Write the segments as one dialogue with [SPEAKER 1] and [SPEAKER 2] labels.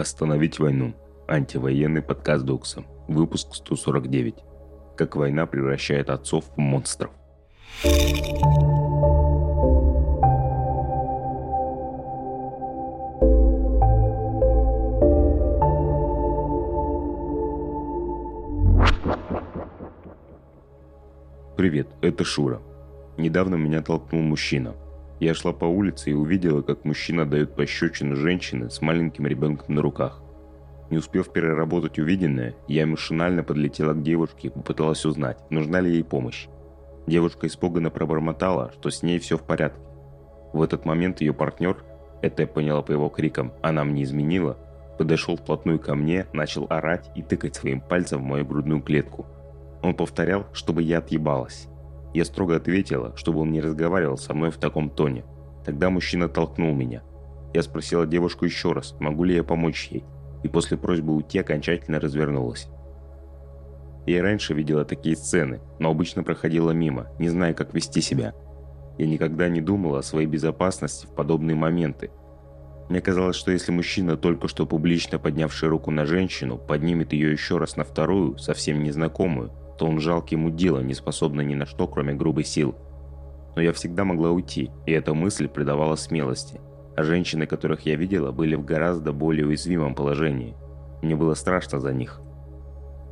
[SPEAKER 1] Остановить войну. Антивоенный подкаст Докса. Выпуск 149. Как война превращает отцов в монстров. Привет, это Шура. Недавно меня толкнул мужчина. Я шла по улице и увидела, как мужчина дает пощечину женщины с маленьким ребенком на руках. Не успев переработать увиденное, я машинально подлетела к девушке и попыталась узнать, нужна ли ей помощь. Девушка испуганно пробормотала, что с ней все в порядке. В этот момент ее партнер, это я поняла по его крикам, она мне изменила, подошел вплотную ко мне, начал орать и тыкать своим пальцем в мою грудную клетку. Он повторял, чтобы я отъебалась. Я строго ответила, чтобы он не разговаривал со мной в таком тоне. Тогда мужчина толкнул меня. Я спросила девушку еще раз, могу ли я помочь ей, и после просьбы уйти окончательно развернулась. Я раньше видела такие сцены, но обычно проходила мимо, не зная, как вести себя. Я никогда не думала о своей безопасности в подобные моменты. Мне казалось, что если мужчина, только что публично поднявший руку на женщину, поднимет ее еще раз на вторую, совсем незнакомую, что он жалкий мудила, не способный ни на что, кроме грубой сил. Но я всегда могла уйти, и эта мысль придавала смелости. А женщины, которых я видела, были в гораздо более уязвимом положении. Мне было страшно за них.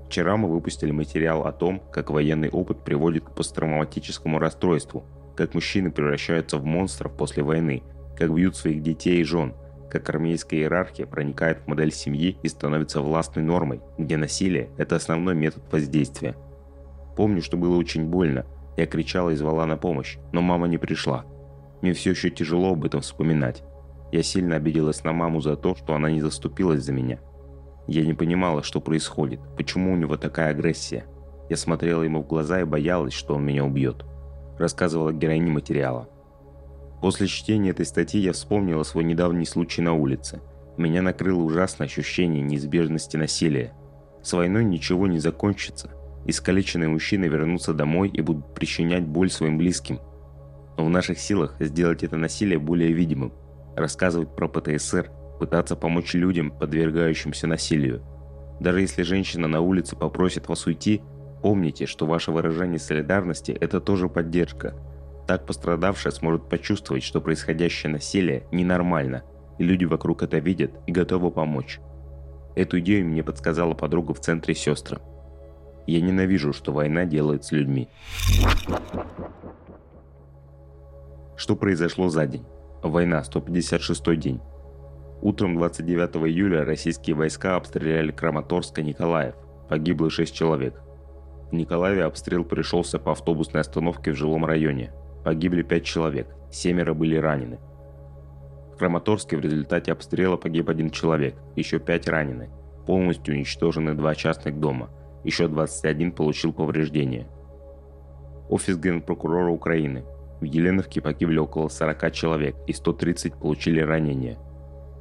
[SPEAKER 1] Вчера мы выпустили материал о том, как военный опыт приводит к посттравматическому расстройству, как мужчины превращаются в монстров после войны, как бьют своих детей и жен, как армейская иерархия проникает в модель семьи и становится властной нормой, где насилие – это основной метод воздействия – Помню, что было очень больно. Я кричала и звала на помощь, но мама не пришла. Мне все еще тяжело об этом вспоминать. Я сильно обиделась на маму за то, что она не заступилась за меня. Я не понимала, что происходит, почему у него такая агрессия. Я смотрела ему в глаза и боялась, что он меня убьет. Рассказывала героиня материала. После чтения этой статьи я вспомнила свой недавний случай на улице. Меня накрыло ужасное ощущение неизбежности насилия. С войной ничего не закончится, Искалеченные мужчины вернутся домой и будут причинять боль своим близким. Но в наших силах сделать это насилие более видимым, рассказывать про ПТСР, пытаться помочь людям, подвергающимся насилию. Даже если женщина на улице попросит вас уйти, помните, что ваше выражение солидарности – это тоже поддержка. Так пострадавшая сможет почувствовать, что происходящее насилие ненормально, и люди вокруг это видят и готовы помочь. Эту идею мне подсказала подруга в центре сестры. Я ненавижу, что война делает с людьми. Что произошло за день? Война, 156 день. Утром 29 июля российские войска обстреляли Краматорск и Николаев. Погибло 6 человек. В Николаеве обстрел пришелся по автобусной остановке в жилом районе. Погибли 5 человек, семеро были ранены. В Краматорске в результате обстрела погиб один человек, еще 5 ранены. Полностью уничтожены два частных дома – еще 21 получил повреждения. Офис генпрокурора Украины. В Еленовке погибли около 40 человек и 130 получили ранения.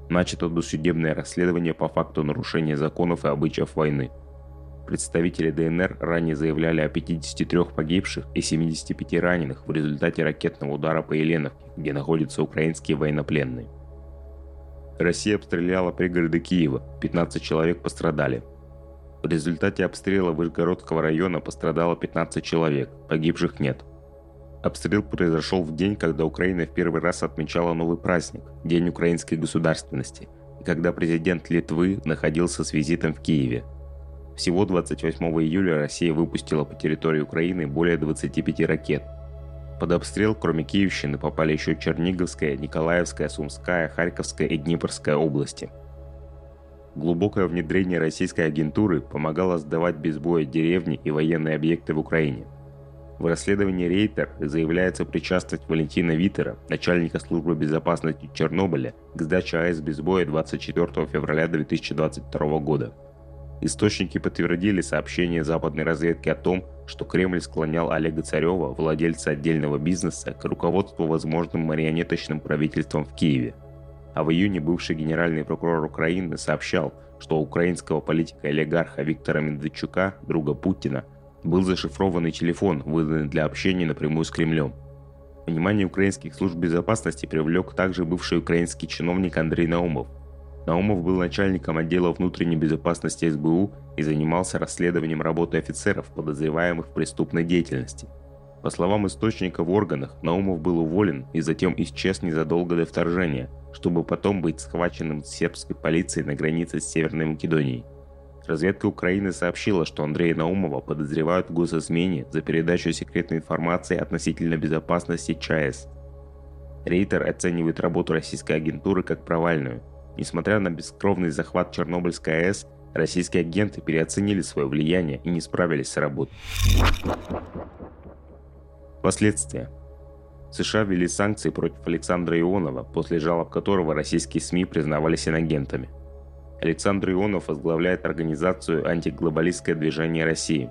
[SPEAKER 1] Начато досудебное расследование по факту нарушения законов и обычаев войны. Представители ДНР ранее заявляли о 53 погибших и 75 раненых в результате ракетного удара по Еленовке, где находятся украинские военнопленные. Россия обстреляла пригороды Киева, 15 человек пострадали, в результате обстрела Вышгородского района пострадало 15 человек, погибших нет. Обстрел произошел в день, когда Украина в первый раз отмечала новый праздник – День украинской государственности, и когда президент Литвы находился с визитом в Киеве. Всего 28 июля Россия выпустила по территории Украины более 25 ракет. Под обстрел, кроме Киевщины, попали еще Черниговская, Николаевская, Сумская, Харьковская и Днепрская области – Глубокое внедрение российской агентуры помогало сдавать без боя деревни и военные объекты в Украине. В расследовании Рейтер заявляется причастность Валентина Витера, начальника службы безопасности Чернобыля, к сдаче АЭС без боя 24 февраля 2022 года. Источники подтвердили сообщение западной разведки о том, что Кремль склонял Олега Царева, владельца отдельного бизнеса, к руководству возможным марионеточным правительством в Киеве – а в июне бывший генеральный прокурор Украины сообщал, что у украинского политика-олигарха Виктора Медведчука, друга Путина, был зашифрованный телефон, выданный для общения напрямую с Кремлем. Внимание украинских служб безопасности привлек также бывший украинский чиновник Андрей Наумов. Наумов был начальником отдела внутренней безопасности СБУ и занимался расследованием работы офицеров, подозреваемых в преступной деятельности. По словам источника в органах, Наумов был уволен и затем исчез незадолго до вторжения, чтобы потом быть схваченным сербской полицией на границе с Северной Македонией. Разведка Украины сообщила, что Андрея Наумова подозревают в госизмене за передачу секретной информации относительно безопасности ЧАЭС. Рейтер оценивает работу российской агентуры как провальную – Несмотря на бескровный захват Чернобыльской АЭС, российские агенты переоценили свое влияние и не справились с работой. Последствия. США ввели санкции против Александра Ионова, после жалоб которого российские СМИ признавались инагентами. Александр Ионов возглавляет организацию «Антиглобалистское движение России»,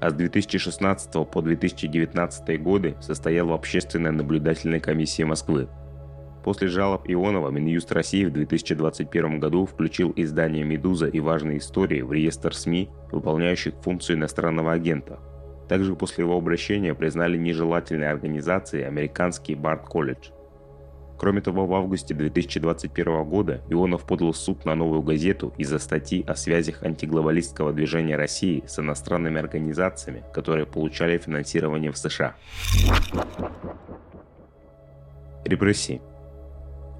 [SPEAKER 1] а с 2016 по 2019 годы состоял в Общественной наблюдательной комиссии Москвы – После жалоб Ионова Минюст России в 2021 году включил издание «Медуза» и «Важные истории» в реестр СМИ, выполняющих функцию иностранного агента. Также после его обращения признали нежелательной организацией американский Барт-колледж. Кроме того, в августе 2021 года Ионов подал в суд на новую газету из-за статьи о связях антиглобалистского движения России с иностранными организациями, которые получали финансирование в США. Репрессии.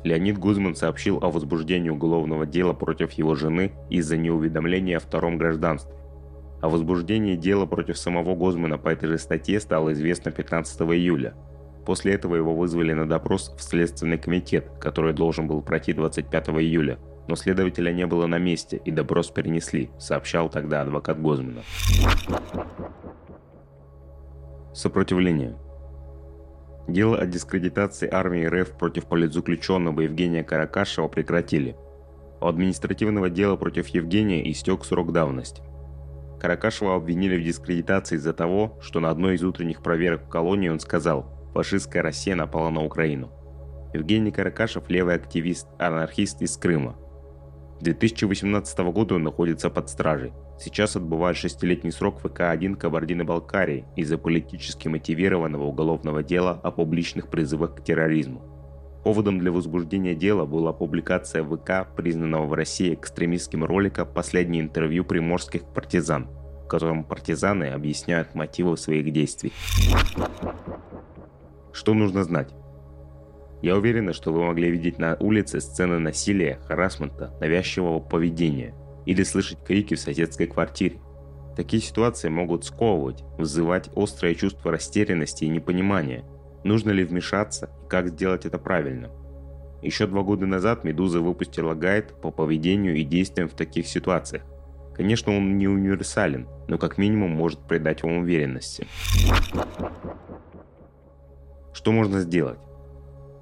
[SPEAKER 1] Леонид Гузман сообщил о возбуждении уголовного дела против его жены из-за неуведомления о втором гражданстве. О возбуждении дела против самого Гузмана по этой же статье стало известно 15 июля. После этого его вызвали на допрос в Следственный комитет, который должен был пройти 25 июля, но следователя не было на месте и допрос перенесли, сообщал тогда адвокат Гозмана. Сопротивление. Дело о дискредитации армии РФ против политзаключенного Евгения Каракашева прекратили. У административного дела против Евгения истек срок давности. Каракашева обвинили в дискредитации из-за того, что на одной из утренних проверок в колонии он сказал «фашистская Россия напала на Украину». Евгений Каракашев – левый активист, анархист из Крыма. 2018 года он находится под стражей. Сейчас отбывает шестилетний срок ВК-1 Кабардино-Балкарии из-за политически мотивированного уголовного дела о публичных призывах к терроризму. Поводом для возбуждения дела была публикация ВК, признанного в России экстремистским ролика «Последнее интервью приморских партизан», в котором партизаны объясняют мотивы своих действий. Что нужно знать? Я уверена, что вы могли видеть на улице сцены насилия, харасмента, навязчивого поведения или слышать крики в соседской квартире. Такие ситуации могут сковывать, вызывать острое чувство растерянности и непонимания, нужно ли вмешаться и как сделать это правильно. Еще два года назад «Медуза» выпустила гайд по поведению и действиям в таких ситуациях. Конечно, он не универсален, но как минимум может придать вам уверенности. Что можно сделать?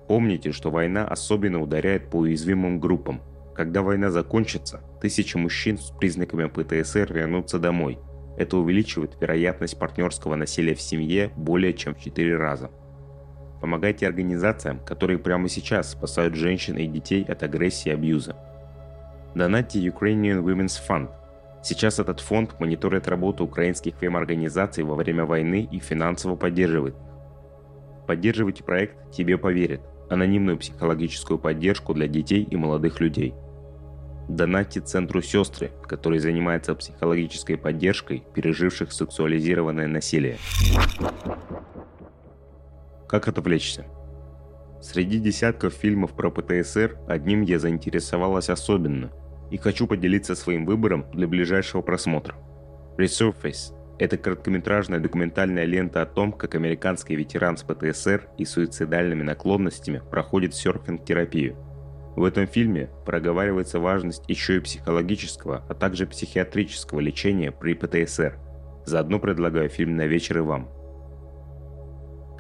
[SPEAKER 1] Помните, что война особенно ударяет по уязвимым группам. Когда война закончится, тысячи мужчин с признаками ПТСР вернутся домой. Это увеличивает вероятность партнерского насилия в семье более чем в 4 раза. Помогайте организациям, которые прямо сейчас спасают женщин и детей от агрессии и абьюза. Донатьте Ukrainian Women's Fund. Сейчас этот фонд мониторит работу украинских фем-организаций во время войны и финансово поддерживает. Поддерживайте проект «Тебе поверят» анонимную психологическую поддержку для детей и молодых людей. Донатьте Центру «Сестры», который занимается психологической поддержкой переживших сексуализированное насилие. Как отвлечься? Среди десятков фильмов про ПТСР одним я заинтересовалась особенно и хочу поделиться своим выбором для ближайшего просмотра. Resurface это короткометражная документальная лента о том, как американский ветеран с ПТСР и суицидальными наклонностями проходит серфинг-терапию. В этом фильме проговаривается важность еще и психологического, а также психиатрического лечения при ПТСР. Заодно предлагаю фильм на вечер и вам.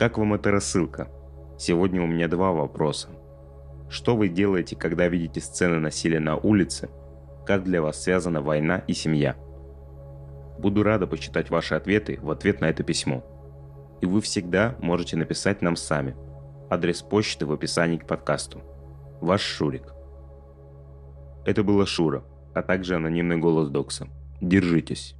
[SPEAKER 1] Как вам эта рассылка? Сегодня у меня два вопроса. Что вы делаете, когда видите сцены насилия на улице? Как для вас связана война и семья? Буду рада почитать ваши ответы в ответ на это письмо. И вы всегда можете написать нам сами. Адрес почты в описании к подкасту. Ваш Шурик. Это была Шура, а также анонимный голос Докса. Держитесь.